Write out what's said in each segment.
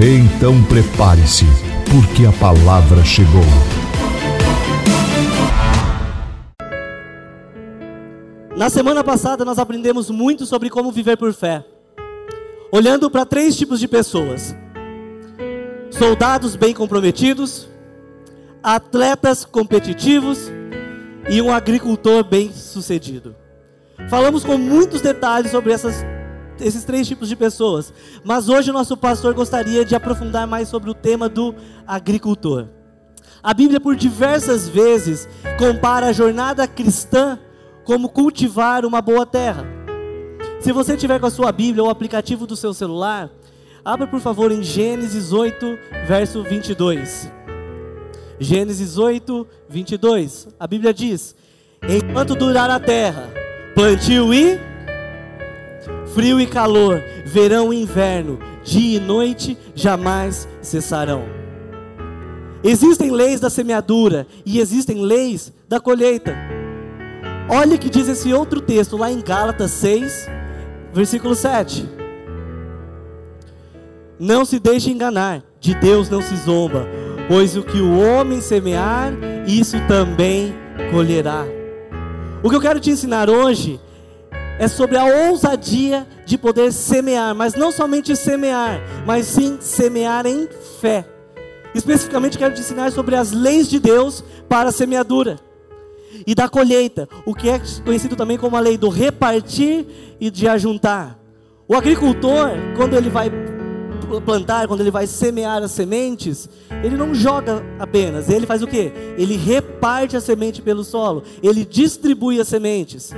Então prepare-se, porque a palavra chegou. Na semana passada nós aprendemos muito sobre como viver por fé, olhando para três tipos de pessoas: soldados bem comprometidos, atletas competitivos e um agricultor bem sucedido. Falamos com muitos detalhes sobre essas, esses três tipos de pessoas, mas hoje o nosso pastor gostaria de aprofundar mais sobre o tema do agricultor. A Bíblia, por diversas vezes, compara a jornada cristã como cultivar uma boa terra. Se você tiver com a sua Bíblia ou o aplicativo do seu celular, abra por favor em Gênesis 8, verso 22. Gênesis 8, 22. A Bíblia diz: Enquanto durar a terra, plantio e frio e calor, verão e inverno, dia e noite jamais cessarão. Existem leis da semeadura e existem leis da colheita. Olha o que diz esse outro texto lá em Gálatas 6, versículo 7. Não se deixe enganar, de Deus não se zomba, pois o que o homem semear, isso também colherá. O que eu quero te ensinar hoje é sobre a ousadia de poder semear, mas não somente semear, mas sim semear em fé. Especificamente quero te ensinar sobre as leis de Deus para a semeadura e da colheita, o que é conhecido também como a lei do repartir e de ajuntar. O agricultor, quando ele vai plantar, quando ele vai semear as sementes, ele não joga apenas, ele faz o que? Ele reparte a semente pelo solo, ele distribui as sementes.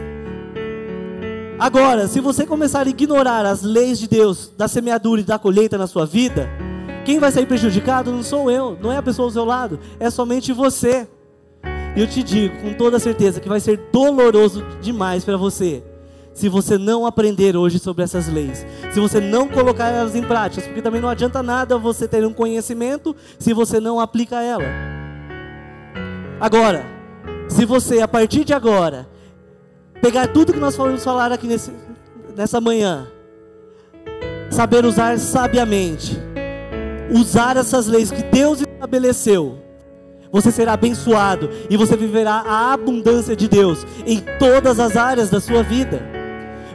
Agora, se você começar a ignorar as leis de Deus, da semeadura e da colheita na sua vida, quem vai sair prejudicado não sou eu, não é a pessoa ao seu lado, é somente você. E eu te digo com toda certeza que vai ser doloroso demais para você se você não aprender hoje sobre essas leis, se você não colocar elas em prática, porque também não adianta nada você ter um conhecimento se você não aplica ela. Agora, se você a partir de agora pegar tudo que nós vamos falar aqui nesse, nessa manhã, saber usar sabiamente, usar essas leis que Deus estabeleceu, você será abençoado e você viverá a abundância de Deus em todas as áreas da sua vida.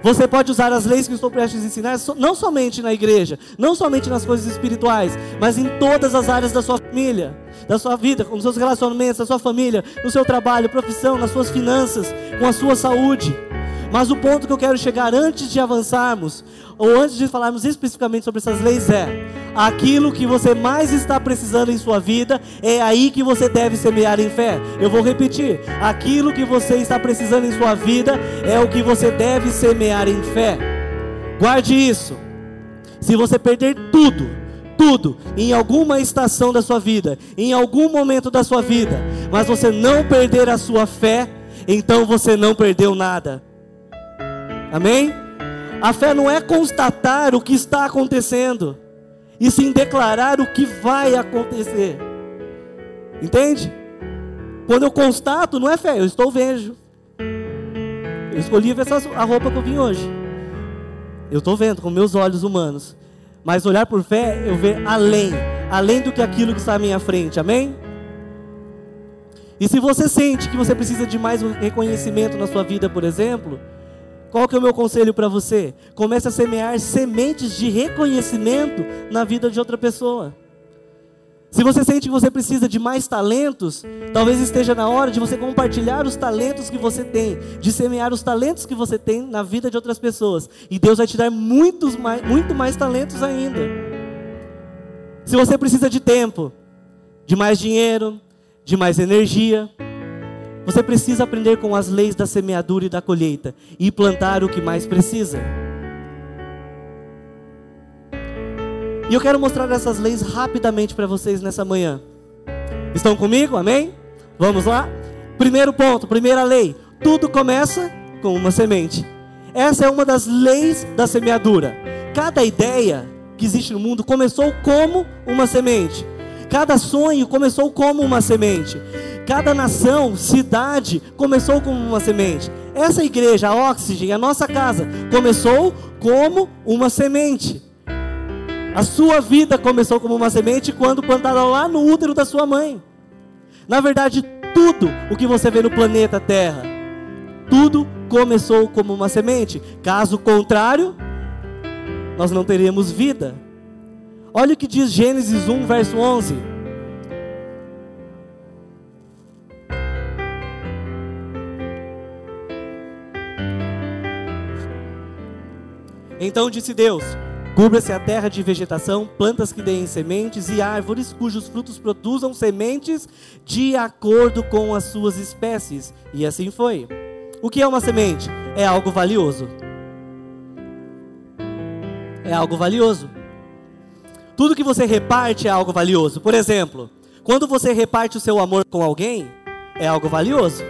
Você pode usar as leis que estou prestes a ensinar, não somente na igreja, não somente nas coisas espirituais, mas em todas as áreas da sua família, da sua vida, com os seus relacionamentos, da sua família, no seu trabalho, profissão, nas suas finanças, com a sua saúde. Mas o ponto que eu quero chegar antes de avançarmos, ou antes de falarmos especificamente sobre essas leis, é: aquilo que você mais está precisando em sua vida, é aí que você deve semear em fé. Eu vou repetir: aquilo que você está precisando em sua vida, é o que você deve semear em fé. Guarde isso. Se você perder tudo, tudo, em alguma estação da sua vida, em algum momento da sua vida, mas você não perder a sua fé, então você não perdeu nada. Amém? A fé não é constatar o que está acontecendo, e sim declarar o que vai acontecer. Entende? Quando eu constato, não é fé, eu estou vendo. Eu escolhi ver a roupa que eu vim hoje. Eu estou vendo com meus olhos humanos. Mas olhar por fé, eu ver além, além do que aquilo que está à minha frente. Amém? E se você sente que você precisa de mais um reconhecimento na sua vida, por exemplo, qual que é o meu conselho para você? Comece a semear sementes de reconhecimento na vida de outra pessoa. Se você sente que você precisa de mais talentos, talvez esteja na hora de você compartilhar os talentos que você tem, de semear os talentos que você tem na vida de outras pessoas. E Deus vai te dar muitos mais, muito mais talentos ainda. Se você precisa de tempo, de mais dinheiro, de mais energia, você precisa aprender com as leis da semeadura e da colheita e plantar o que mais precisa. E eu quero mostrar essas leis rapidamente para vocês nessa manhã. Estão comigo? Amém? Vamos lá? Primeiro ponto, primeira lei: tudo começa com uma semente. Essa é uma das leis da semeadura. Cada ideia que existe no mundo começou como uma semente. Cada sonho começou como uma semente. Cada nação, cidade começou como uma semente. Essa igreja, a Oxygen, a nossa casa, começou como uma semente. A sua vida começou como uma semente quando plantada lá no útero da sua mãe. Na verdade, tudo o que você vê no planeta Terra, tudo começou como uma semente. Caso contrário, nós não teríamos vida. Olha o que diz Gênesis 1, verso 11. Então disse Deus: Cubra-se a terra de vegetação, plantas que deem sementes e árvores cujos frutos produzam sementes de acordo com as suas espécies. E assim foi. O que é uma semente? É algo valioso. É algo valioso. Tudo que você reparte é algo valioso. Por exemplo, quando você reparte o seu amor com alguém, é algo valioso.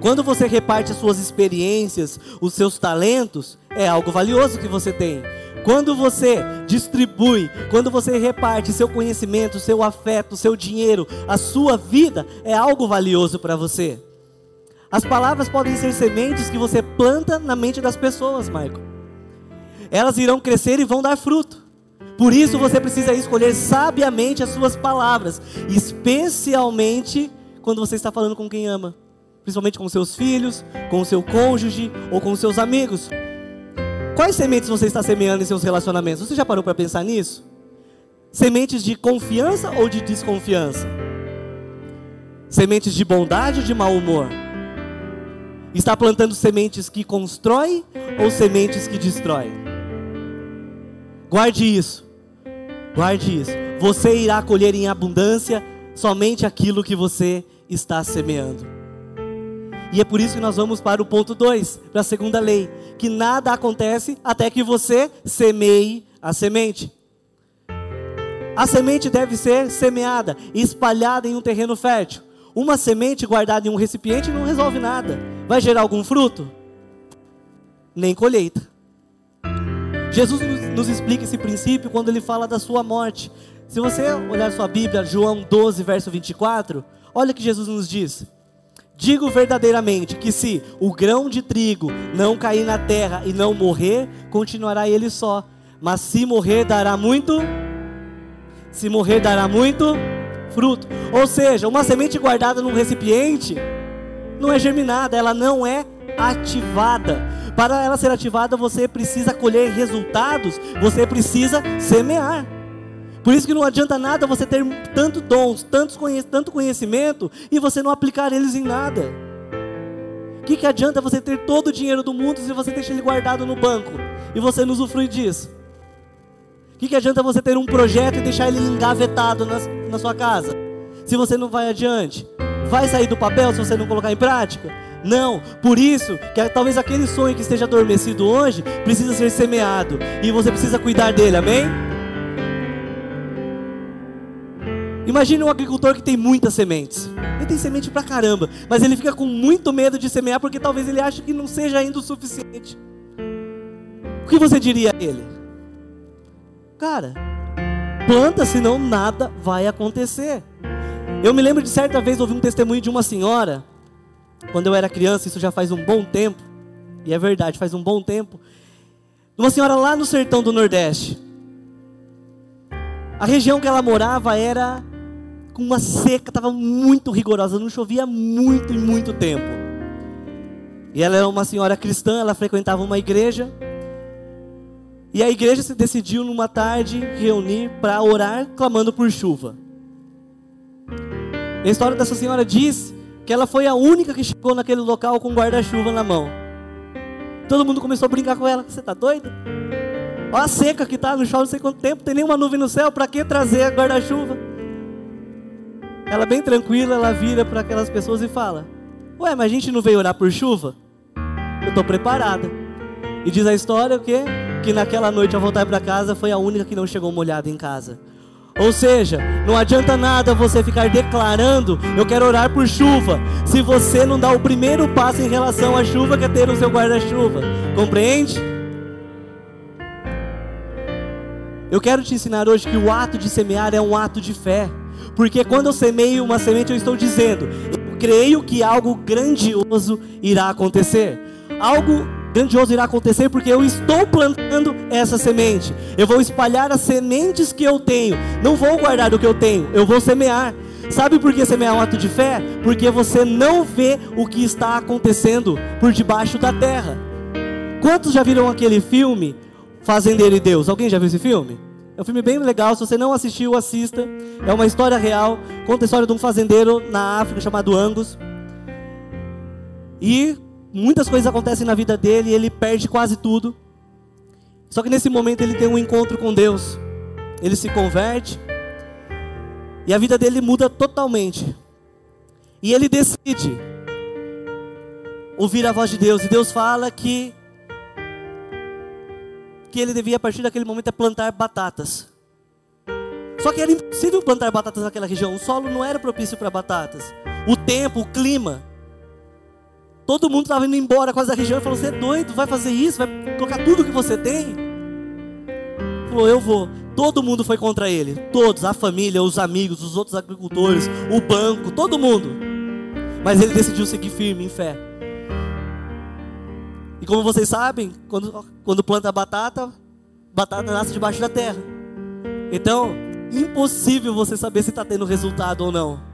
Quando você reparte as suas experiências, os seus talentos, é algo valioso que você tem. Quando você distribui, quando você reparte seu conhecimento, seu afeto, seu dinheiro, a sua vida, é algo valioso para você. As palavras podem ser sementes que você planta na mente das pessoas, Michael. Elas irão crescer e vão dar fruto. Por isso você precisa escolher sabiamente as suas palavras, especialmente quando você está falando com quem ama principalmente com seus filhos, com seu cônjuge ou com seus amigos. Quais sementes você está semeando em seus relacionamentos? Você já parou para pensar nisso? Sementes de confiança ou de desconfiança? Sementes de bondade ou de mau humor? Está plantando sementes que constroem ou sementes que destroem? Guarde isso. Guarde isso. Você irá colher em abundância somente aquilo que você está semeando. E é por isso que nós vamos para o ponto 2, para a segunda lei, que nada acontece até que você semeie a semente. A semente deve ser semeada e espalhada em um terreno fértil. Uma semente guardada em um recipiente não resolve nada. Vai gerar algum fruto? Nem colheita. Jesus nos explica esse princípio quando ele fala da sua morte. Se você olhar sua Bíblia, João 12, verso 24, olha o que Jesus nos diz. Digo verdadeiramente que se o grão de trigo não cair na terra e não morrer, continuará ele só. Mas se morrer, dará muito. Se morrer, dará muito fruto. Ou seja, uma semente guardada num recipiente não é germinada, ela não é ativada. Para ela ser ativada, você precisa colher resultados, você precisa semear. Por isso que não adianta nada você ter tanto dons, tantos tanto conhecimento e você não aplicar eles em nada. O que, que adianta você ter todo o dinheiro do mundo se você deixa ele guardado no banco e você não usufrui disso? O que, que adianta você ter um projeto e deixar ele engavetado na, na sua casa? Se você não vai adiante, vai sair do papel se você não colocar em prática? Não, por isso que talvez aquele sonho que esteja adormecido hoje precisa ser semeado e você precisa cuidar dele, amém? Imagine um agricultor que tem muitas sementes. Ele tem semente pra caramba, mas ele fica com muito medo de semear porque talvez ele ache que não seja ainda o suficiente. O que você diria a ele? Cara, planta, senão nada vai acontecer. Eu me lembro de certa vez ouvir um testemunho de uma senhora, quando eu era criança, isso já faz um bom tempo, e é verdade, faz um bom tempo. Uma senhora lá no sertão do Nordeste. A região que ela morava era com uma seca, estava muito rigorosa, não chovia muito e muito tempo. E ela era uma senhora cristã, ela frequentava uma igreja. E a igreja se decidiu numa tarde reunir para orar, clamando por chuva. A história dessa senhora diz que ela foi a única que chegou naquele local com guarda-chuva na mão. Todo mundo começou a brincar com ela. Você está doida? Olha a seca que está, não chove não sei quanto tempo, tem nenhuma nuvem no céu, para que trazer guarda-chuva? Ela bem tranquila, ela vira para aquelas pessoas e fala: Ué, mas a gente não veio orar por chuva? Eu estou preparada. E diz a história o quê? que naquela noite ao voltar para casa foi a única que não chegou molhada em casa. Ou seja, não adianta nada você ficar declarando, eu quero orar por chuva, se você não dá o primeiro passo em relação à chuva que é ter o seu guarda-chuva. Compreende? Eu quero te ensinar hoje que o ato de semear é um ato de fé. Porque quando eu semeio uma semente, eu estou dizendo, eu creio que algo grandioso irá acontecer. Algo grandioso irá acontecer porque eu estou plantando essa semente. Eu vou espalhar as sementes que eu tenho. Não vou guardar o que eu tenho, eu vou semear. Sabe por que semear um ato de fé? Porque você não vê o que está acontecendo por debaixo da terra. Quantos já viram aquele filme Fazendeiro e Deus? Alguém já viu esse filme? É um filme bem legal, se você não assistiu, assista. É uma história real, conta a história de um fazendeiro na África chamado Angus. E muitas coisas acontecem na vida dele ele perde quase tudo. Só que nesse momento ele tem um encontro com Deus. Ele se converte. E a vida dele muda totalmente. E ele decide ouvir a voz de Deus. E Deus fala que que ele devia a partir daquele momento é plantar batatas. Só que era impossível plantar batatas naquela região. O solo não era propício para batatas. O tempo, o clima Todo mundo estava indo embora quase da região e falou: Você é doido, vai fazer isso, vai colocar tudo que você tem? Falou: Eu vou. Todo mundo foi contra ele. Todos, a família, os amigos, os outros agricultores, o banco, todo mundo. Mas ele decidiu seguir firme em fé. E como vocês sabem, quando, quando planta batata, batata nasce debaixo da terra. Então, impossível você saber se está tendo resultado ou não.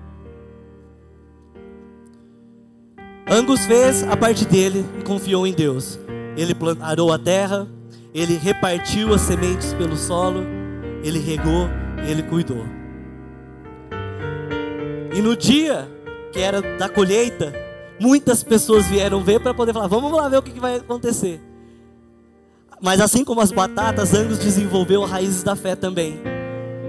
Angus fez a parte dele e confiou em Deus. Ele arou a terra, ele repartiu as sementes pelo solo, ele regou, ele cuidou. E no dia que era da colheita, muitas pessoas vieram ver para poder falar: vamos lá ver o que, vai acontecer. Mas assim como as batatas, Angus desenvolveu raízes da fé também,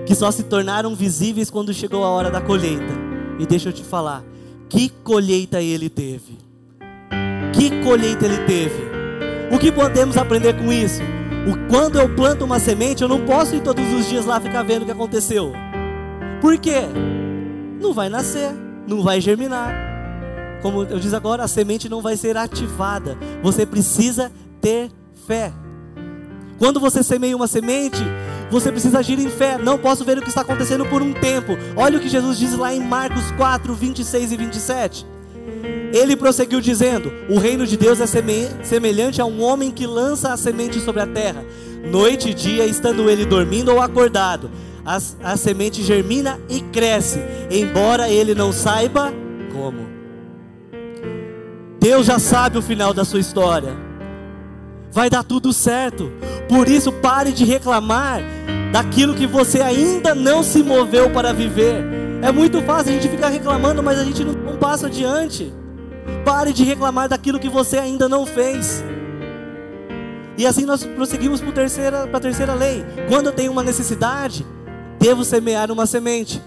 que só se tornaram visíveis quando chegou a hora da colheita. E deixa eu te falar, que colheita ele teve. Que colheita ele teve. O que podemos aprender com isso? O, quando eu planto uma semente, eu não posso ir todos os dias lá ficar vendo o que aconteceu. Por quê? Não vai nascer, não vai germinar. Como eu disse agora, a semente não vai ser ativada. Você precisa ter fé. Quando você semeia uma semente, você precisa agir em fé. Não posso ver o que está acontecendo por um tempo. Olha o que Jesus diz lá em Marcos 4, 26 e 27. Ele prosseguiu dizendo: O reino de Deus é semelhante a um homem que lança a semente sobre a terra. Noite e dia, estando ele dormindo ou acordado, a, a semente germina e cresce, embora ele não saiba como. Deus já sabe o final da sua história. Vai dar tudo certo. Por isso, pare de reclamar daquilo que você ainda não se moveu para viver. É muito fácil a gente ficar reclamando, mas a gente não, passa adiante. Pare de reclamar daquilo que você ainda não fez. E assim nós prosseguimos para a terceira, terceira lei. Quando eu tenho uma necessidade, devo semear uma semente.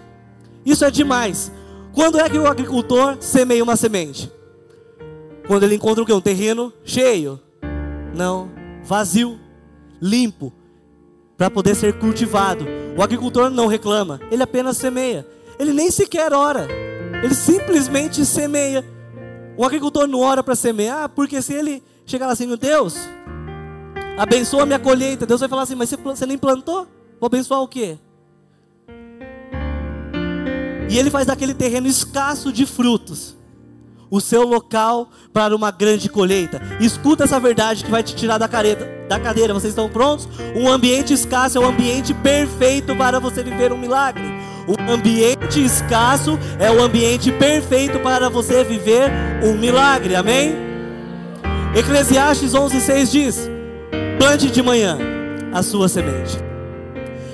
Isso é demais. Quando é que o agricultor semeia uma semente? Quando ele encontra o quê? Um terreno cheio? Não, vazio, limpo, para poder ser cultivado. O agricultor não reclama, ele apenas semeia. Ele nem sequer ora, ele simplesmente semeia. O agricultor não ora para semear, porque se ele chegar assim, Deus, abençoa minha colheita, Deus vai falar assim, mas você nem plantou? Vou abençoar o quê? E ele faz daquele terreno escasso de frutos o seu local para uma grande colheita. Escuta essa verdade que vai te tirar da, careta, da cadeira. Vocês estão prontos? Um ambiente escasso é o ambiente perfeito para você viver um milagre. O ambiente escasso é o ambiente perfeito para você viver um milagre. Amém? Eclesiastes 11:6 diz: Plante de manhã a sua semente.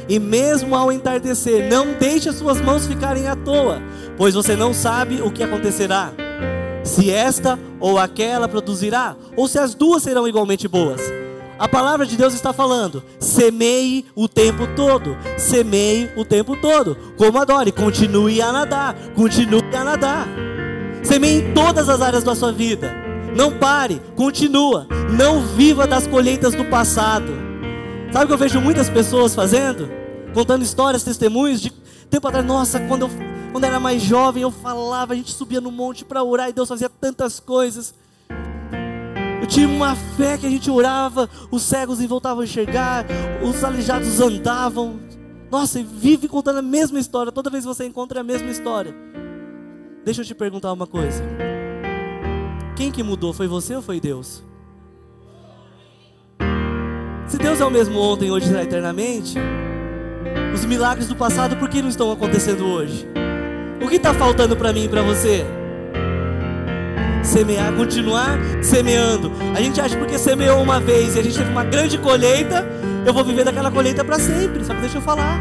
E mesmo ao entardecer, não deixe as suas mãos ficarem à toa, pois você não sabe o que acontecerá se esta ou aquela produzirá, ou se as duas serão igualmente boas. A palavra de Deus está falando: semeie o tempo todo, semeie o tempo todo. Como adore, continue a nadar, continue a nadar. Semeie em todas as áreas da sua vida. Não pare, continua. Não viva das colheitas do passado. Sabe o que eu vejo muitas pessoas fazendo? Contando histórias, testemunhos de tempo atrás. Nossa, quando eu, quando era mais jovem, eu falava, a gente subia no monte para orar e Deus fazia tantas coisas. Eu tinha uma fé que a gente orava, os cegos voltavam a enxergar, os aleijados andavam. Nossa, e vive contando a mesma história. Toda vez que você encontra a mesma história. Deixa eu te perguntar uma coisa. Quem que mudou? Foi você ou foi Deus? Se Deus é o mesmo ontem, hoje e eternamente, os milagres do passado por que não estão acontecendo hoje? Que está faltando para mim e para você? semear, continuar semeando. A gente acha que porque semeou uma vez e a gente teve uma grande colheita, eu vou viver daquela colheita para sempre. Só que deixa eu falar,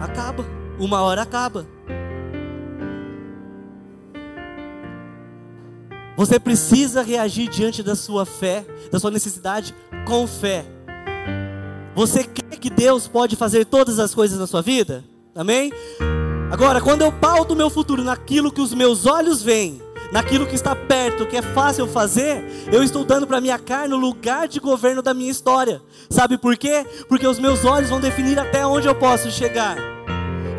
acaba. Uma hora acaba. Você precisa reagir diante da sua fé, da sua necessidade com fé. Você quer que Deus pode fazer todas as coisas na sua vida? Amém? Agora, quando eu pauto o meu futuro naquilo que os meus olhos veem, naquilo que está perto, que é fácil fazer, eu estou dando para minha carne o lugar de governo da minha história. Sabe por quê? Porque os meus olhos vão definir até onde eu posso chegar.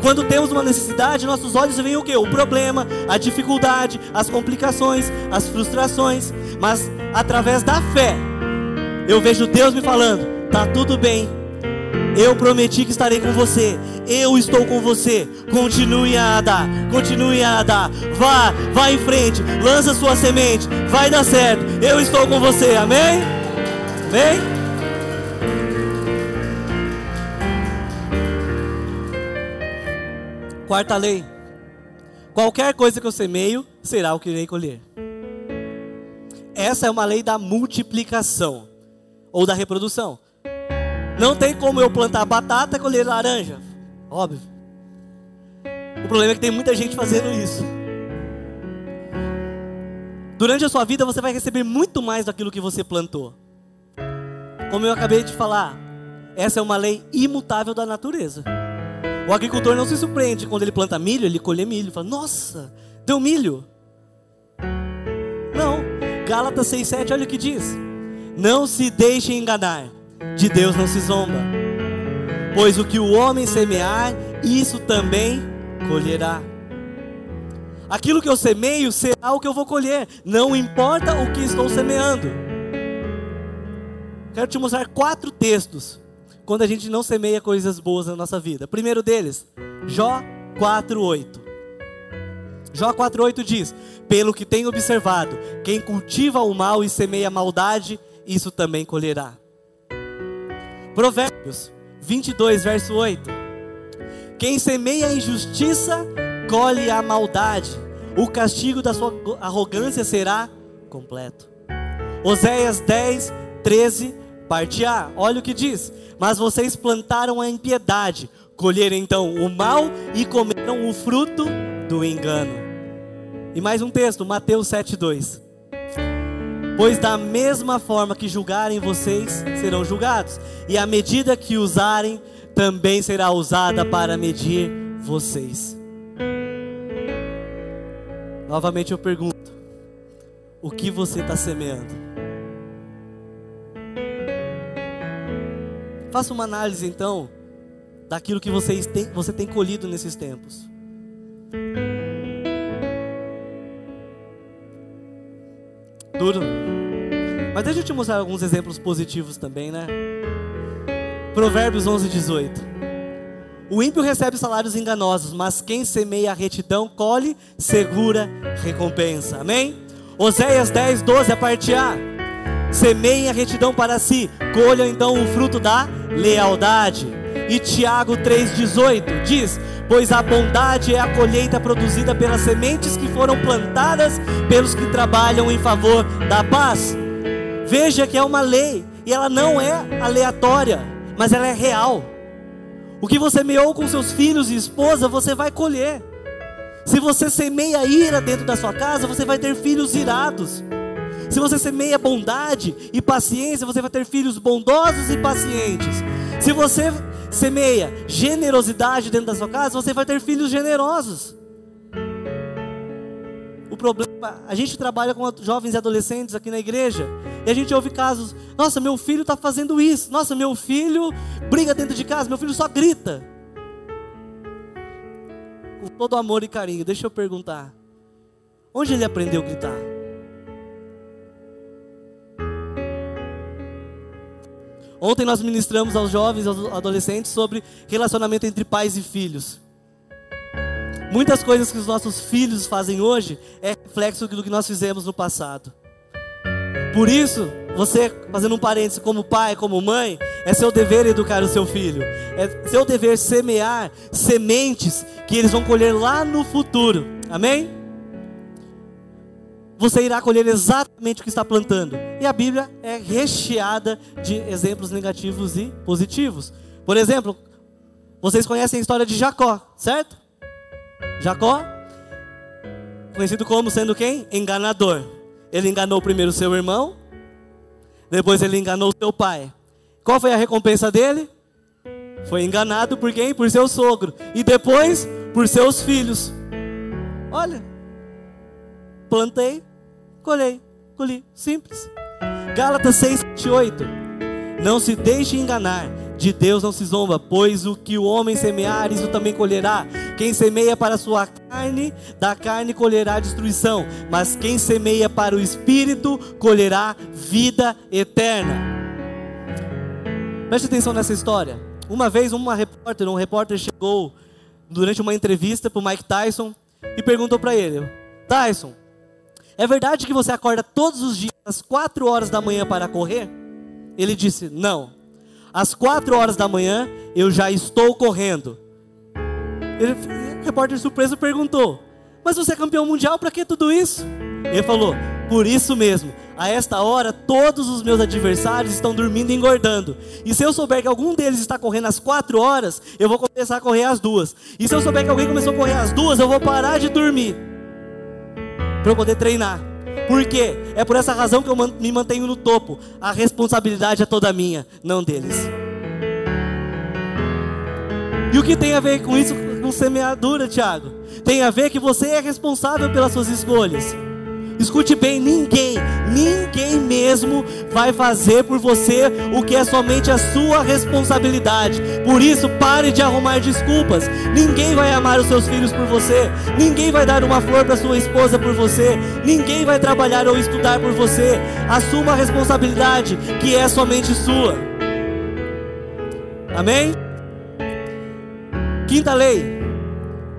Quando temos uma necessidade, nossos olhos veem o que? O problema, a dificuldade, as complicações, as frustrações. Mas através da fé, eu vejo Deus me falando: tá tudo bem, eu prometi que estarei com você. Eu estou com você. Continue a dar. Continue a dar. Vá, vá em frente. Lança sua semente. Vai dar certo. Eu estou com você. Amém? Amém? Quarta lei. Qualquer coisa que eu semeio, será o que irei colher. Essa é uma lei da multiplicação ou da reprodução. Não tem como eu plantar batata e colher laranja. Óbvio. O problema é que tem muita gente fazendo isso. Durante a sua vida você vai receber muito mais daquilo que você plantou. Como eu acabei de falar, essa é uma lei imutável da natureza. O agricultor não se surpreende quando ele planta milho, ele colhe milho, fala: "Nossa, deu milho". Não. Gálatas 6:7, olha o que diz: Não se deixe enganar de Deus não se zomba. Pois o que o homem semear, isso também colherá. Aquilo que eu semeio será o que eu vou colher, não importa o que estou semeando. Quero te mostrar quatro textos quando a gente não semeia coisas boas na nossa vida. Primeiro deles, Jó 4:8. Jó 4:8 diz: "Pelo que tenho observado, quem cultiva o mal e semeia maldade, isso também colherá." Provérbios 22, verso 8. Quem semeia a injustiça, colhe a maldade. O castigo da sua arrogância será completo. Oséias 10, 13, parte A. Olha o que diz: Mas vocês plantaram a impiedade, colheram então o mal e comeram o fruto do engano. E mais um texto, Mateus 7, 2. Pois da mesma forma que julgarem vocês, serão julgados, e a medida que usarem também será usada para medir vocês. Novamente eu pergunto: o que você está semeando? Faça uma análise então daquilo que vocês têm, você tem colhido nesses tempos. Duro. Mas deixa eu te mostrar alguns exemplos positivos também, né? Provérbios 11, 18. O ímpio recebe salários enganosos, mas quem semeia a retidão colhe segura recompensa. Amém? Oséias 10, 12, a parte A. Semeiem a retidão para si, colham então o fruto da lealdade. E Tiago 3,18 diz: Pois a bondade é a colheita produzida pelas sementes que foram plantadas pelos que trabalham em favor da paz. Veja que é uma lei e ela não é aleatória, mas ela é real. O que você semeou com seus filhos e esposa, você vai colher. Se você semeia ira dentro da sua casa, você vai ter filhos irados. Se você semeia bondade e paciência, você vai ter filhos bondosos e pacientes. Se você semeia generosidade dentro da sua casa, você vai ter filhos generosos. O problema a gente trabalha com jovens e adolescentes aqui na igreja, e a gente ouve casos: nossa, meu filho está fazendo isso, nossa, meu filho briga dentro de casa, meu filho só grita. Com todo amor e carinho, deixa eu perguntar: onde ele aprendeu a gritar? Ontem nós ministramos aos jovens, aos adolescentes sobre relacionamento entre pais e filhos. Muitas coisas que os nossos filhos fazem hoje é reflexo do que nós fizemos no passado. Por isso, você, fazendo um parênteses, como pai, como mãe, é seu dever educar o seu filho. É seu dever semear sementes que eles vão colher lá no futuro. Amém? Você irá colher exatamente o que está plantando. E a Bíblia é recheada de exemplos negativos e positivos. Por exemplo, vocês conhecem a história de Jacó, certo? Jacó, conhecido como sendo quem? Enganador. Ele enganou primeiro seu irmão, depois ele enganou seu pai. Qual foi a recompensa dele? Foi enganado por quem? Por seu sogro. E depois por seus filhos. Olha, plantei, colhei, colhi. Simples. Gálatas 6, 8. Não se deixe enganar de Deus não se zomba, pois o que o homem semear, isso também colherá. Quem semeia para a sua carne, da carne colherá destruição, mas quem semeia para o espírito, colherá vida eterna. Preste atenção nessa história. Uma vez, uma repórter, um repórter chegou durante uma entrevista para o Mike Tyson e perguntou para ele: Tyson, é verdade que você acorda todos os dias às 4 horas da manhã para correr? Ele disse: Não às quatro horas da manhã, eu já estou correndo. Ele, o repórter surpreso perguntou: Mas você é campeão mundial, para que tudo isso? Ele falou: Por isso mesmo, a esta hora todos os meus adversários estão dormindo e engordando. E se eu souber que algum deles está correndo às quatro horas, eu vou começar a correr às duas. E se eu souber que alguém começou a correr às duas, eu vou parar de dormir para eu poder treinar. Por quê? É por essa razão que eu me mantenho no topo. A responsabilidade é toda minha, não deles. E o que tem a ver com isso, com semeadura, Tiago? Tem a ver que você é responsável pelas suas escolhas. Escute bem, ninguém, ninguém mesmo vai fazer por você o que é somente a sua responsabilidade. Por isso, pare de arrumar desculpas. Ninguém vai amar os seus filhos por você. Ninguém vai dar uma flor para sua esposa por você. Ninguém vai trabalhar ou estudar por você. Assuma a responsabilidade que é somente sua. Amém? Quinta lei.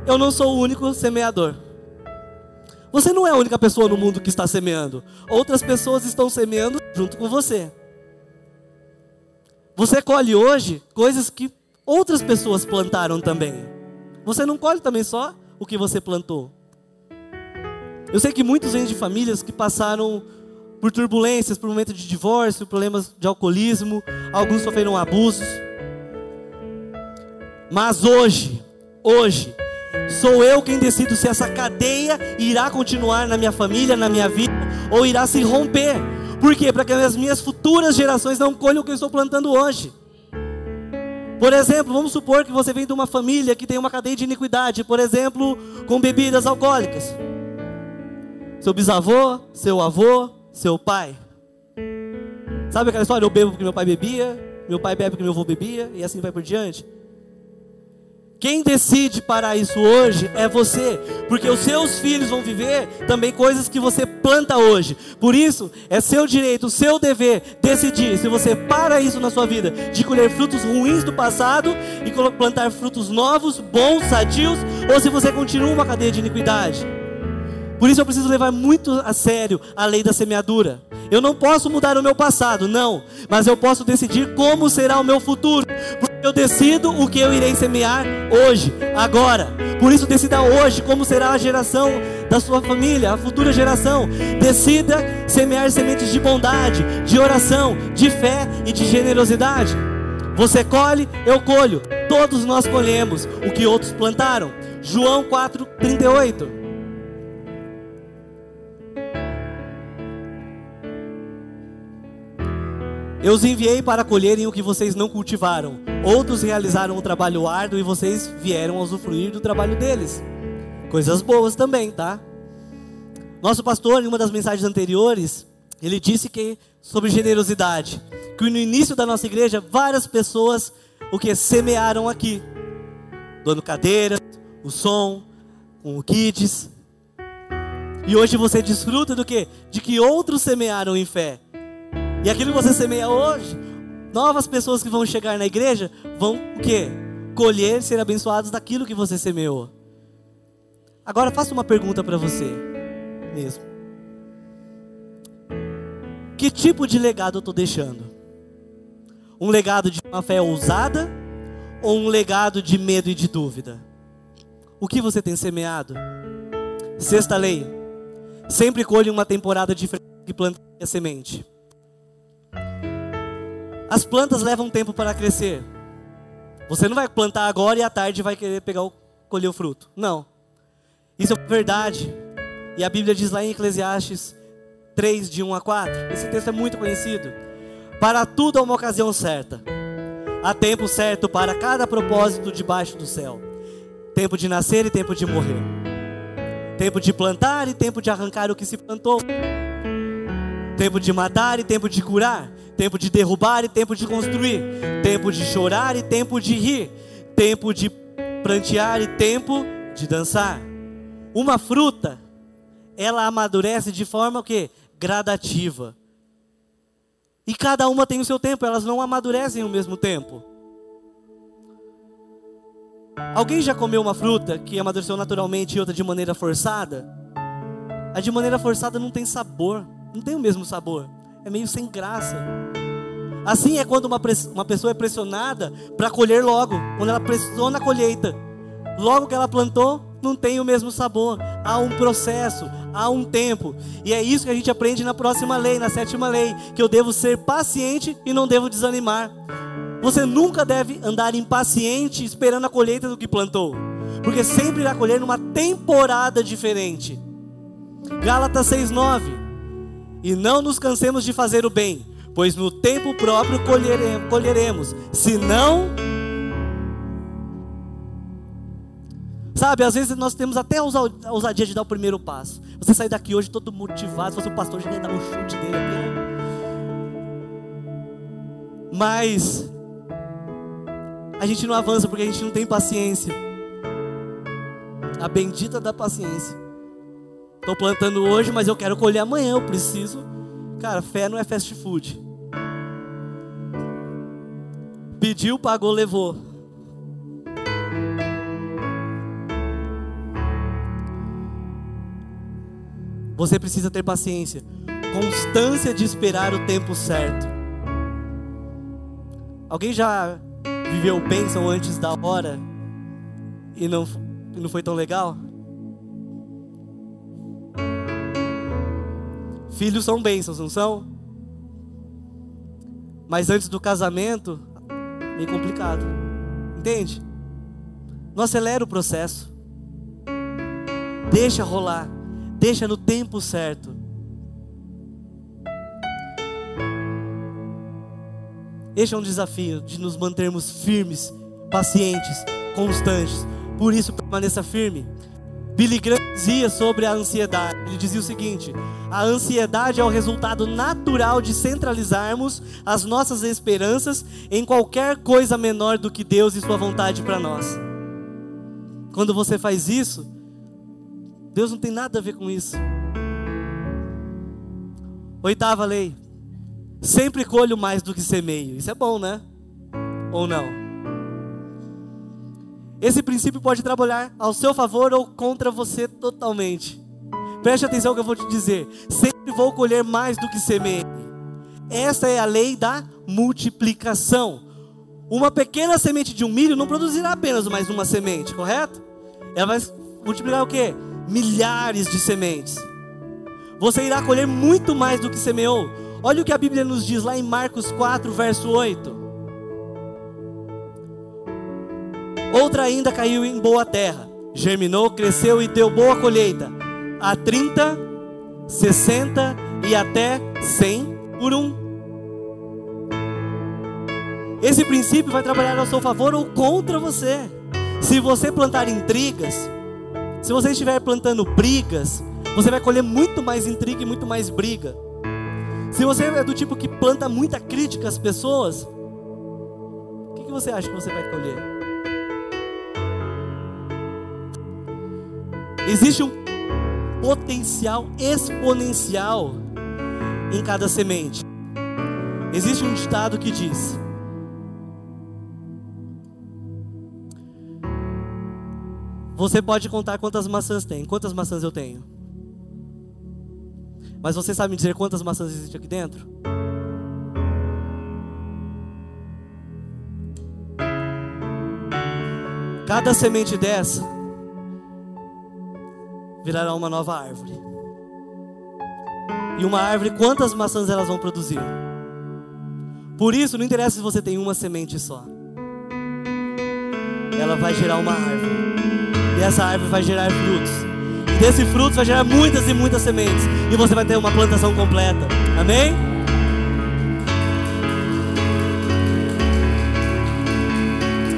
Eu não sou o único semeador. Você não é a única pessoa no mundo que está semeando. Outras pessoas estão semeando junto com você. Você colhe hoje coisas que outras pessoas plantaram também. Você não colhe também só o que você plantou. Eu sei que muitos vêm de famílias que passaram por turbulências, por momentos de divórcio, problemas de alcoolismo, alguns sofreram abusos. Mas hoje, hoje, Sou eu quem decido se essa cadeia irá continuar na minha família, na minha vida, ou irá se romper. Por quê? Para que as minhas futuras gerações não colham o que eu estou plantando hoje. Por exemplo, vamos supor que você vem de uma família que tem uma cadeia de iniquidade, por exemplo, com bebidas alcoólicas. Seu bisavô, seu avô, seu pai. Sabe aquela história? Eu bebo porque meu pai bebia, meu pai bebe porque meu avô bebia, e assim vai por diante. Quem decide parar isso hoje é você, porque os seus filhos vão viver também coisas que você planta hoje. Por isso, é seu direito, seu dever decidir se você para isso na sua vida, de colher frutos ruins do passado e plantar frutos novos, bons, sadios, ou se você continua uma cadeia de iniquidade. Por isso eu preciso levar muito a sério a lei da semeadura. Eu não posso mudar o meu passado, não, mas eu posso decidir como será o meu futuro. Eu decido o que eu irei semear hoje, agora. Por isso decida hoje como será a geração da sua família, a futura geração. Decida semear sementes de bondade, de oração, de fé e de generosidade. Você colhe, eu colho. Todos nós colhemos o que outros plantaram. João 4:38. Eu os enviei para colherem o que vocês não cultivaram. Outros realizaram o trabalho árduo e vocês vieram usufruir do trabalho deles. Coisas boas também, tá? Nosso pastor, em uma das mensagens anteriores, ele disse que sobre generosidade, que no início da nossa igreja várias pessoas o que semearam aqui, dando cadeiras, o som, com o kids. E hoje você desfruta do que? De que outros semearam em fé. E aquilo que você semeia hoje, novas pessoas que vão chegar na igreja vão o quê? Colher, ser abençoados daquilo que você semeou. Agora faça uma pergunta para você mesmo. Que tipo de legado eu estou deixando? Um legado de uma fé ousada ou um legado de medo e de dúvida? O que você tem semeado? Sexta lei. Sempre colhe uma temporada diferente que planta a semente. As plantas levam tempo para crescer. Você não vai plantar agora e à tarde vai querer pegar o, colher o fruto. Não. Isso é verdade. E a Bíblia diz lá em Eclesiastes 3, de 1 a 4. Esse texto é muito conhecido. Para tudo há uma ocasião certa. Há tempo certo para cada propósito debaixo do céu. Tempo de nascer e tempo de morrer. Tempo de plantar e tempo de arrancar o que se plantou. Tempo de matar e tempo de curar. Tempo de derrubar e tempo de construir. Tempo de chorar e tempo de rir. Tempo de prantear e tempo de dançar. Uma fruta, ela amadurece de forma o quê? gradativa. E cada uma tem o seu tempo, elas não amadurecem ao mesmo tempo. Alguém já comeu uma fruta que amadureceu naturalmente e outra de maneira forçada? A de maneira forçada não tem sabor, não tem o mesmo sabor, é meio sem graça. Assim é quando uma, uma pessoa é pressionada para colher logo, quando ela pressiona a colheita. Logo que ela plantou, não tem o mesmo sabor. Há um processo, há um tempo. E é isso que a gente aprende na próxima lei, na sétima lei, que eu devo ser paciente e não devo desanimar. Você nunca deve andar impaciente esperando a colheita do que plantou, porque sempre irá colher numa temporada diferente. Gálatas 6:9. E não nos cansemos de fazer o bem, pois no tempo próprio colheremos, se não Sabe, às vezes nós temos até a ousadia de dar o primeiro passo. Você sair daqui hoje todo motivado, se fosse o pastor, já ia dar um chute dele aqui. Né? Mas a gente não avança porque a gente não tem paciência. A bendita da paciência. Estou plantando hoje, mas eu quero colher amanhã, eu preciso. Cara, fé não é fast food. Pediu, pagou, levou. Você precisa ter paciência, constância de esperar o tempo certo. Alguém já viveu bênção antes da hora e não, e não foi tão legal? Filhos são bênçãos, não são? Mas antes do casamento, meio complicado. Entende? Não acelera o processo. Deixa rolar. Deixa no tempo certo. Este é um desafio de nos mantermos firmes, pacientes, constantes. Por isso, permaneça firme. Billy Graham dizia sobre a ansiedade. Ele dizia o seguinte: a ansiedade é o resultado natural de centralizarmos as nossas esperanças em qualquer coisa menor do que Deus e Sua vontade para nós. Quando você faz isso, Deus não tem nada a ver com isso. Oitava lei. Sempre colho mais do que semeio. Isso é bom, né? Ou não? Esse princípio pode trabalhar ao seu favor ou contra você totalmente. Preste atenção no que eu vou te dizer. Sempre vou colher mais do que semeei. Essa é a lei da multiplicação. Uma pequena semente de um milho não produzirá apenas mais uma semente, correto? Ela vai multiplicar o quê? milhares de sementes. Você irá colher muito mais do que semeou. Olha o que a Bíblia nos diz lá em Marcos 4, verso 8. Outra ainda caiu em boa terra, germinou, cresceu e deu boa colheita, a 30, 60 e até 100 por um. Esse princípio vai trabalhar ao seu favor ou contra você. Se você plantar intrigas, se você estiver plantando brigas, você vai colher muito mais intriga e muito mais briga. Se você é do tipo que planta muita crítica às pessoas, o que, que você acha que você vai colher? Existe um potencial exponencial em cada semente. Existe um ditado que diz: Você pode contar quantas maçãs tem. Quantas maçãs eu tenho? Mas você sabe me dizer quantas maçãs existem aqui dentro? Cada semente dessa virará uma nova árvore. E uma árvore, quantas maçãs elas vão produzir? Por isso, não interessa se você tem uma semente só. Ela vai gerar uma árvore. E essa árvore vai gerar frutos. E desse fruto vai gerar muitas e muitas sementes. E você vai ter uma plantação completa. Amém?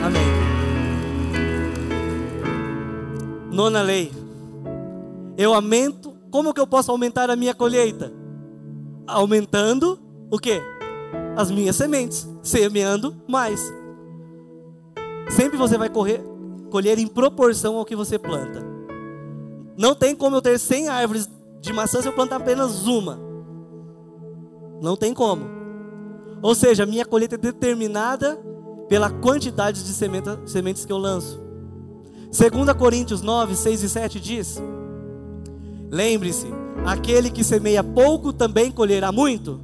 Amém. Nona lei. Eu aumento. Como que eu posso aumentar a minha colheita? Aumentando o quê? As minhas sementes, semeando mais. Sempre você vai correr, colher em proporção ao que você planta. Não tem como eu ter 100 árvores de maçã se eu plantar apenas uma. Não tem como. Ou seja, minha colheita é determinada pela quantidade de sementes que eu lanço. 2 Coríntios 9, 6 e 7 diz: Lembre-se, aquele que semeia pouco também colherá muito.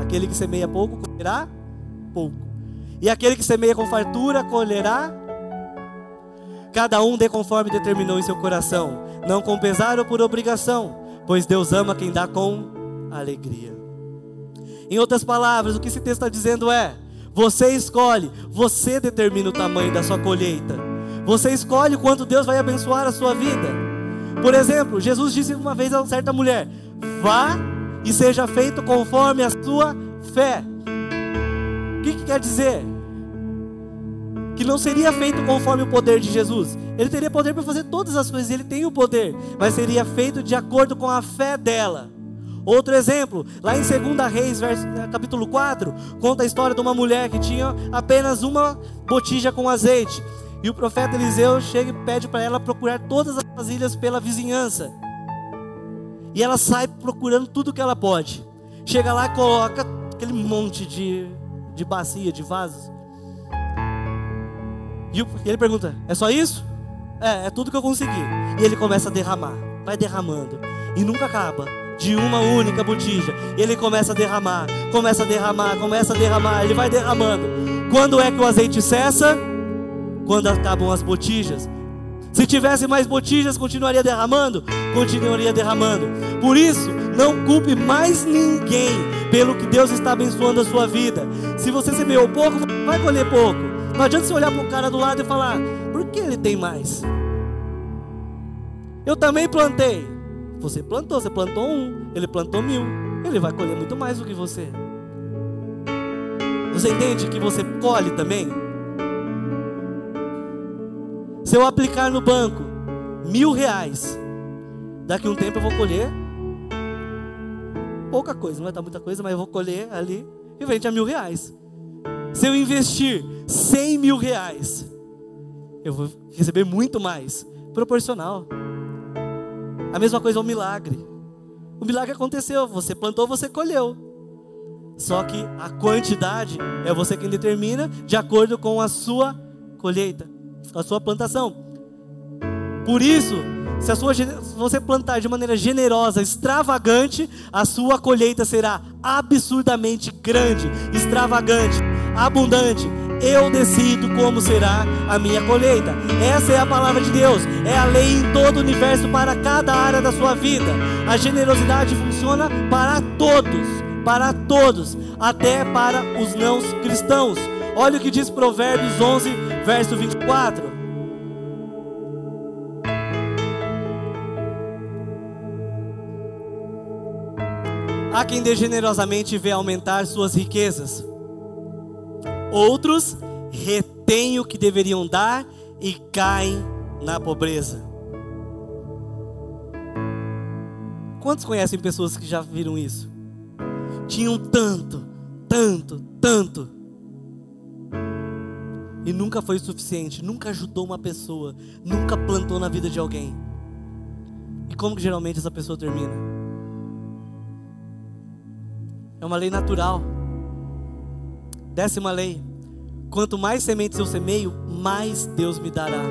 Aquele que semeia pouco colherá pouco. E aquele que semeia com fartura colherá Cada um dê conforme determinou em seu coração, não com pesar ou por obrigação, pois Deus ama quem dá com alegria. Em outras palavras, o que esse texto está dizendo é: você escolhe, você determina o tamanho da sua colheita, você escolhe quanto Deus vai abençoar a sua vida. Por exemplo, Jesus disse uma vez a uma certa mulher: vá e seja feito conforme a sua fé. O que, que quer dizer? que não seria feito conforme o poder de Jesus. Ele teria poder para fazer todas as coisas, ele tem o poder, mas seria feito de acordo com a fé dela. Outro exemplo, lá em 2 Reis, eh, capítulo 4, conta a história de uma mulher que tinha apenas uma botija com azeite. E o profeta Eliseu chega e pede para ela procurar todas as vasilhas pela vizinhança. E ela sai procurando tudo que ela pode. Chega lá e coloca aquele monte de, de bacia, de vasos. E ele pergunta: É só isso? É, é tudo que eu consegui. E ele começa a derramar, vai derramando, e nunca acaba. De uma única botija, ele começa a derramar, começa a derramar, começa a derramar, ele vai derramando. Quando é que o azeite cessa? Quando acabam as botijas. Se tivesse mais botijas, continuaria derramando? Continuaria derramando. Por isso, não culpe mais ninguém pelo que Deus está abençoando a sua vida. Se você semeou pouco, vai colher pouco. Não adianta você olhar para o cara do lado e falar: por que ele tem mais? Eu também plantei. Você plantou, você plantou um, ele plantou mil. Ele vai colher muito mais do que você. Você entende que você colhe também? Se eu aplicar no banco mil reais, daqui um tempo eu vou colher pouca coisa, não vai dar muita coisa, mas eu vou colher ali e vende a mil reais. Se eu investir 100 mil reais, eu vou receber muito mais, proporcional. A mesma coisa é o milagre. O milagre aconteceu, você plantou, você colheu. Só que a quantidade é você quem determina de acordo com a sua colheita, a sua plantação. Por isso, se, sua, se, você plantar de maneira generosa, extravagante, a sua colheita será absurdamente grande, extravagante, abundante. Eu decido como será a minha colheita. Essa é a palavra de Deus. É a lei em todo o universo para cada área da sua vida. A generosidade funciona para todos, para todos, até para os não cristãos. Olha o que diz Provérbios 11, verso 24. Há quem dê generosamente vê aumentar suas riquezas. Outros retêm o que deveriam dar e caem na pobreza. Quantos conhecem pessoas que já viram isso? Tinham tanto, tanto, tanto. E nunca foi suficiente, nunca ajudou uma pessoa, nunca plantou na vida de alguém. E como que geralmente essa pessoa termina? É uma lei natural. Décima lei. Quanto mais sementes eu semeio, mais Deus me dará.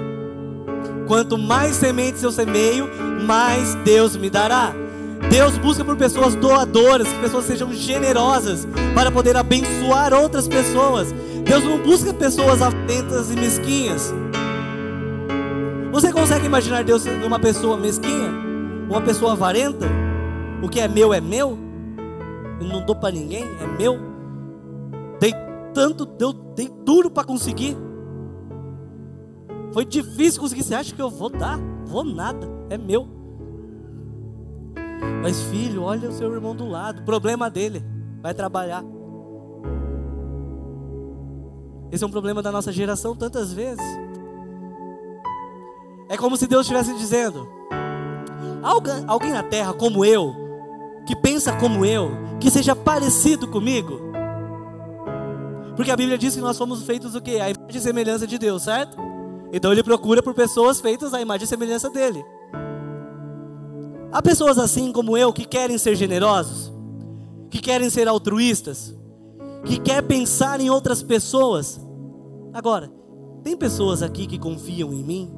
Quanto mais sementes eu semeio, mais Deus me dará. Deus busca por pessoas doadoras, que pessoas sejam generosas para poder abençoar outras pessoas. Deus não busca pessoas atentas e mesquinhas. Você consegue imaginar Deus uma pessoa mesquinha? Uma pessoa avarenta? O que é meu é meu? Eu não dou para ninguém, é meu. Dei tanto, deu, dei duro para conseguir. Foi difícil conseguir. Você acha que eu vou dar? Vou nada, é meu. Mas filho, olha o seu irmão do lado. Problema dele. Vai trabalhar. Esse é um problema da nossa geração tantas vezes. É como se Deus estivesse dizendo: alguém, alguém na terra como eu, que pensa como eu, que seja parecido comigo. Porque a Bíblia diz que nós somos feitos o quê? A imagem e semelhança de Deus, certo? Então ele procura por pessoas feitas à imagem e semelhança dele. Há pessoas assim como eu que querem ser generosos, que querem ser altruístas, que quer pensar em outras pessoas. Agora, tem pessoas aqui que confiam em mim?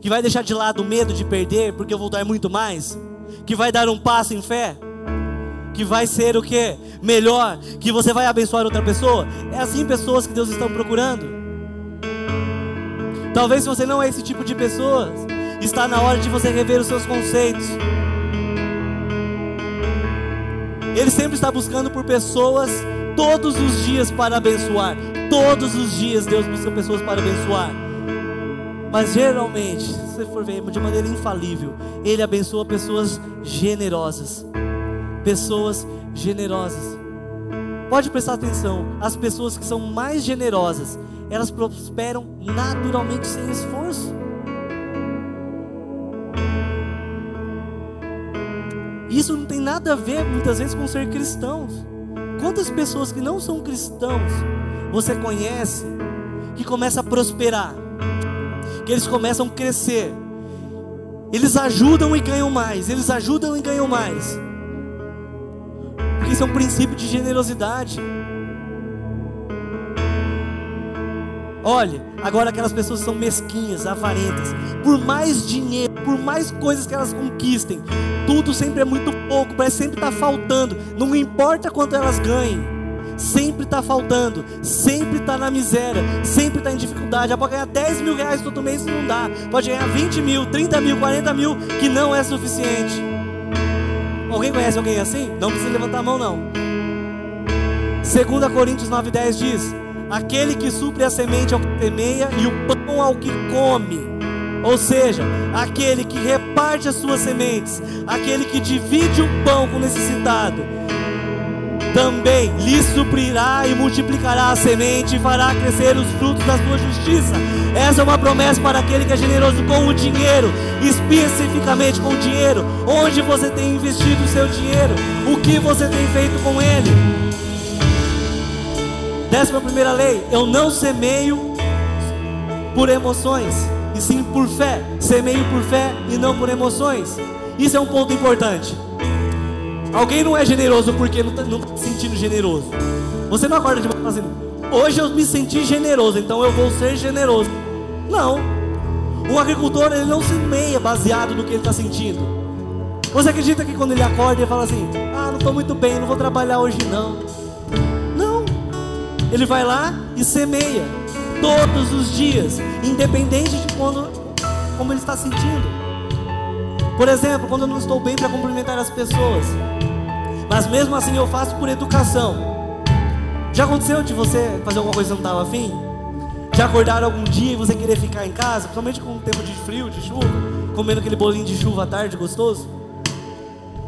Que vai deixar de lado o medo de perder porque eu vou dar muito mais? Que vai dar um passo em fé? Que vai ser o que? Melhor? Que você vai abençoar outra pessoa? É assim pessoas que Deus está procurando. Talvez se você não é esse tipo de pessoa, está na hora de você rever os seus conceitos. Ele sempre está buscando por pessoas todos os dias para abençoar. Todos os dias Deus busca pessoas para abençoar. Mas geralmente, se for ver de maneira infalível, Ele abençoa pessoas generosas. Pessoas generosas. Pode prestar atenção, as pessoas que são mais generosas, elas prosperam naturalmente sem esforço. Isso não tem nada a ver muitas vezes com ser cristãos. Quantas pessoas que não são cristãos você conhece que começa a prosperar, que eles começam a crescer, eles ajudam e ganham mais, eles ajudam e ganham mais, porque isso é um princípio de generosidade. Olhe, agora aquelas pessoas são mesquinhas, avarentas. Por mais dinheiro, por mais coisas que elas conquistem, tudo sempre é muito pouco, parece sempre estar tá faltando. Não importa quanto elas ganhem, sempre está faltando, sempre está na miséria, sempre está em dificuldade. Já pode ganhar 10 mil reais todo mês e não dá. Pode ganhar 20 mil, 30 mil, 40 mil, que não é suficiente. Alguém conhece alguém assim? Não precisa levantar a mão, não. 2 Coríntios 9,10 diz Aquele que supre a semente ao que semeia e o pão ao que come. Ou seja, aquele que reparte as suas sementes, aquele que divide o pão com o necessitado, também lhe suprirá e multiplicará a semente e fará crescer os frutos da sua justiça. Essa é uma promessa para aquele que é generoso com o dinheiro, especificamente com o dinheiro. Onde você tem investido o seu dinheiro? O que você tem feito com ele? Décima primeira lei: eu não semeio por emoções, e sim por fé. Semeio por fé e não por emoções. Isso é um ponto importante. Alguém não é generoso porque não está tá se sentindo generoso. Você não acorda de manhã assim, hoje eu me senti generoso, então eu vou ser generoso. Não. O agricultor ele não semeia baseado no que ele está sentindo. Você acredita que quando ele acorda ele fala assim, ah, não estou muito bem, não vou trabalhar hoje não. Ele vai lá e semeia todos os dias, independente de quando, como ele está sentindo. Por exemplo, quando eu não estou bem para cumprimentar as pessoas, mas mesmo assim eu faço por educação. Já aconteceu de você fazer alguma coisa que não estava afim? Já acordar algum dia e você querer ficar em casa, principalmente com o tempo de frio, de chuva, comendo aquele bolinho de chuva à tarde gostoso?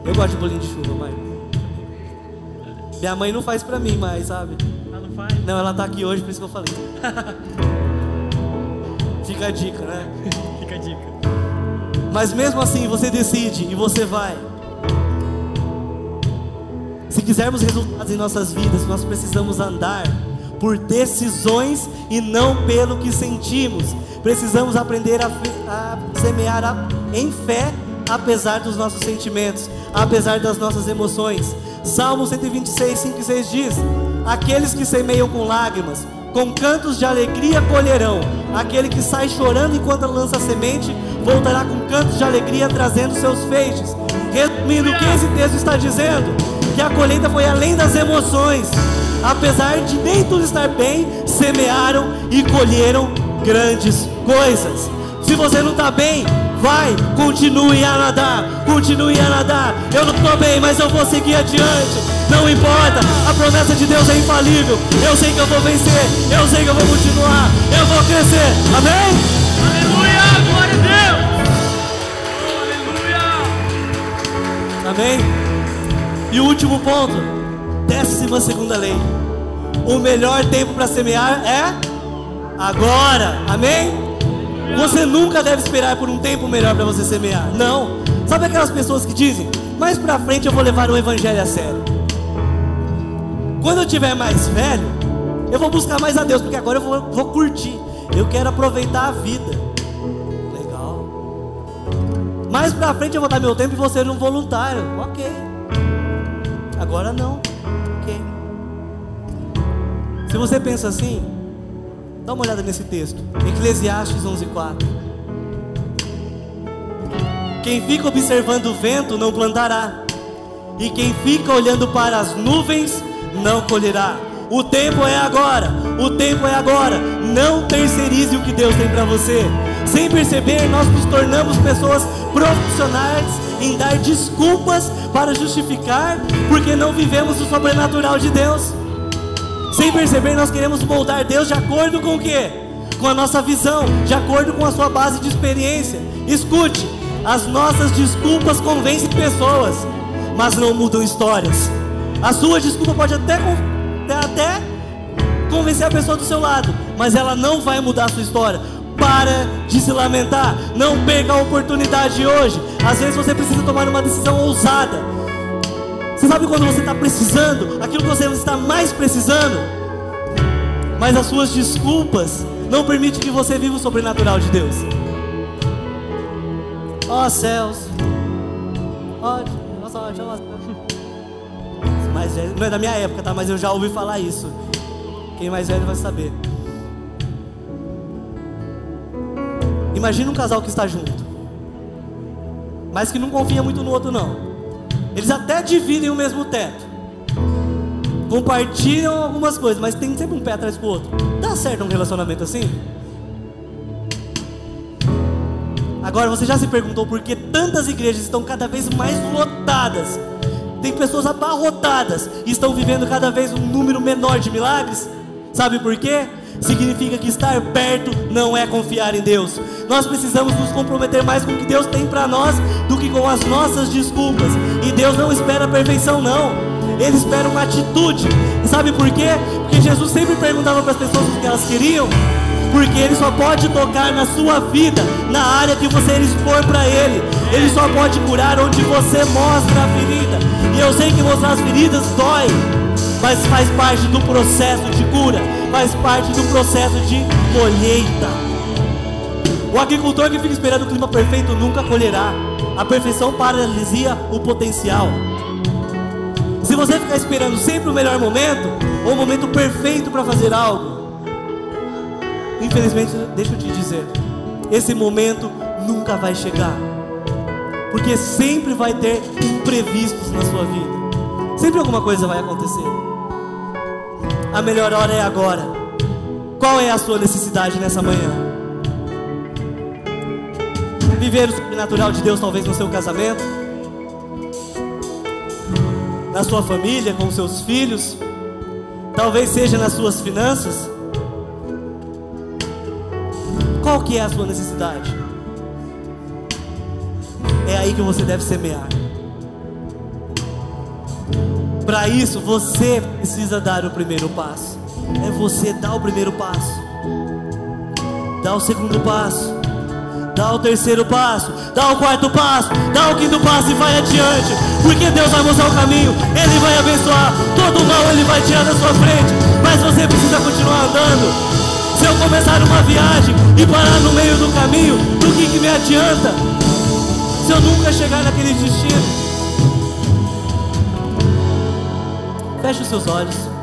Eu gosto de bolinho de chuva, mãe. Minha mãe não faz pra mim mais, sabe? Não, ela tá aqui hoje, por isso que eu falei. Fica a dica, né? Fica a dica. Mas mesmo assim você decide e você vai. Se quisermos resultados em nossas vidas, nós precisamos andar por decisões e não pelo que sentimos. Precisamos aprender a, a semear a, em fé, apesar dos nossos sentimentos, apesar das nossas emoções. Salmo 126, 5 e 6 diz: Aqueles que semeiam com lágrimas, com cantos de alegria colherão. Aquele que sai chorando enquanto lança a semente, voltará com cantos de alegria trazendo seus feixes. Resumindo, o que esse texto está dizendo? Que a colheita foi além das emoções. Apesar de nem tudo estar bem, semearam e colheram grandes coisas. Se você não está bem, vai, continue a nadar, continue a nadar. Eu não estou bem, mas eu vou seguir adiante. Não importa, a promessa de Deus é infalível. Eu sei que eu vou vencer, eu sei que eu vou continuar, eu vou crescer. Amém? Aleluia, glória a Deus. Aleluia. Amém? E o último ponto, décima segunda lei. O melhor tempo para semear é agora. Amém? Você nunca deve esperar por um tempo melhor para você semear. Não. Sabe aquelas pessoas que dizem: mais para frente eu vou levar o evangelho a sério. Quando eu tiver mais velho, eu vou buscar mais a Deus, porque agora eu vou, vou curtir. Eu quero aproveitar a vida. Legal. Mais para frente eu vou dar meu tempo e vou ser um voluntário. Ok. Agora não. Ok. Se você pensa assim, Dá uma olhada nesse texto. Eclesiastes 11:4. Quem fica observando o vento não plantará, e quem fica olhando para as nuvens não colherá. O tempo é agora, o tempo é agora. Não terceirize o que Deus tem para você. Sem perceber, nós nos tornamos pessoas profissionais em dar desculpas para justificar porque não vivemos o sobrenatural de Deus. Sem perceber, nós queremos moldar Deus de acordo com o que? Com a nossa visão, de acordo com a sua base de experiência. Escute, as nossas desculpas convencem pessoas, mas não mudam histórias. A sua desculpa pode até, até convencer a pessoa do seu lado, mas ela não vai mudar a sua história. Para de se lamentar, não perca a oportunidade hoje. Às vezes você precisa tomar uma decisão ousada. Você sabe quando você está precisando, aquilo que você está mais precisando, mas as suas desculpas não permitem que você viva o sobrenatural de Deus. Ó oh, céus, ó, oh, nossa, ó, mais velho, não é da minha época, tá? Mas eu já ouvi falar isso. Quem mais velho vai saber. Imagina um casal que está junto, mas que não confia muito no outro, não. Eles até dividem o mesmo teto. Compartilham algumas coisas, mas tem sempre um pé atrás do outro. Dá certo um relacionamento assim? Agora você já se perguntou por que tantas igrejas estão cada vez mais lotadas? Tem pessoas abarrotadas e estão vivendo cada vez um número menor de milagres? Sabe por quê? Significa que estar perto não é confiar em Deus. Nós precisamos nos comprometer mais com o que Deus tem para nós do que com as nossas desculpas. E Deus não espera perfeição, não. Ele espera uma atitude. E sabe por quê? Porque Jesus sempre perguntava para as pessoas o que elas queriam. Porque Ele só pode tocar na sua vida, na área que você expor para Ele. Ele só pode curar onde você mostra a ferida. E eu sei que mostrar as feridas dói, mas faz parte do processo de cura, faz parte do processo de colheita. O agricultor que fica esperando o clima perfeito nunca colherá. A perfeição paralisia o potencial. Se você ficar esperando sempre o melhor momento, ou o momento perfeito para fazer algo, infelizmente, deixa eu te dizer, esse momento nunca vai chegar. Porque sempre vai ter imprevistos na sua vida. Sempre alguma coisa vai acontecer. A melhor hora é agora. Qual é a sua necessidade nessa manhã? viver o sobrenatural de Deus, talvez no seu casamento, na sua família, com seus filhos, talvez seja nas suas finanças. Qual que é a sua necessidade? É aí que você deve semear. Para isso, você precisa dar o primeiro passo. É você dar o primeiro passo. Dar o segundo passo Dá o terceiro passo, dá o quarto passo, dá o quinto passo e vai adiante. Porque Deus vai mostrar o caminho, Ele vai abençoar. Todo mal Ele vai tirar da sua frente. Mas você precisa continuar andando. Se eu começar uma viagem e parar no meio do caminho, do que, que me adianta? Se eu nunca chegar naquele destino. Feche os seus olhos.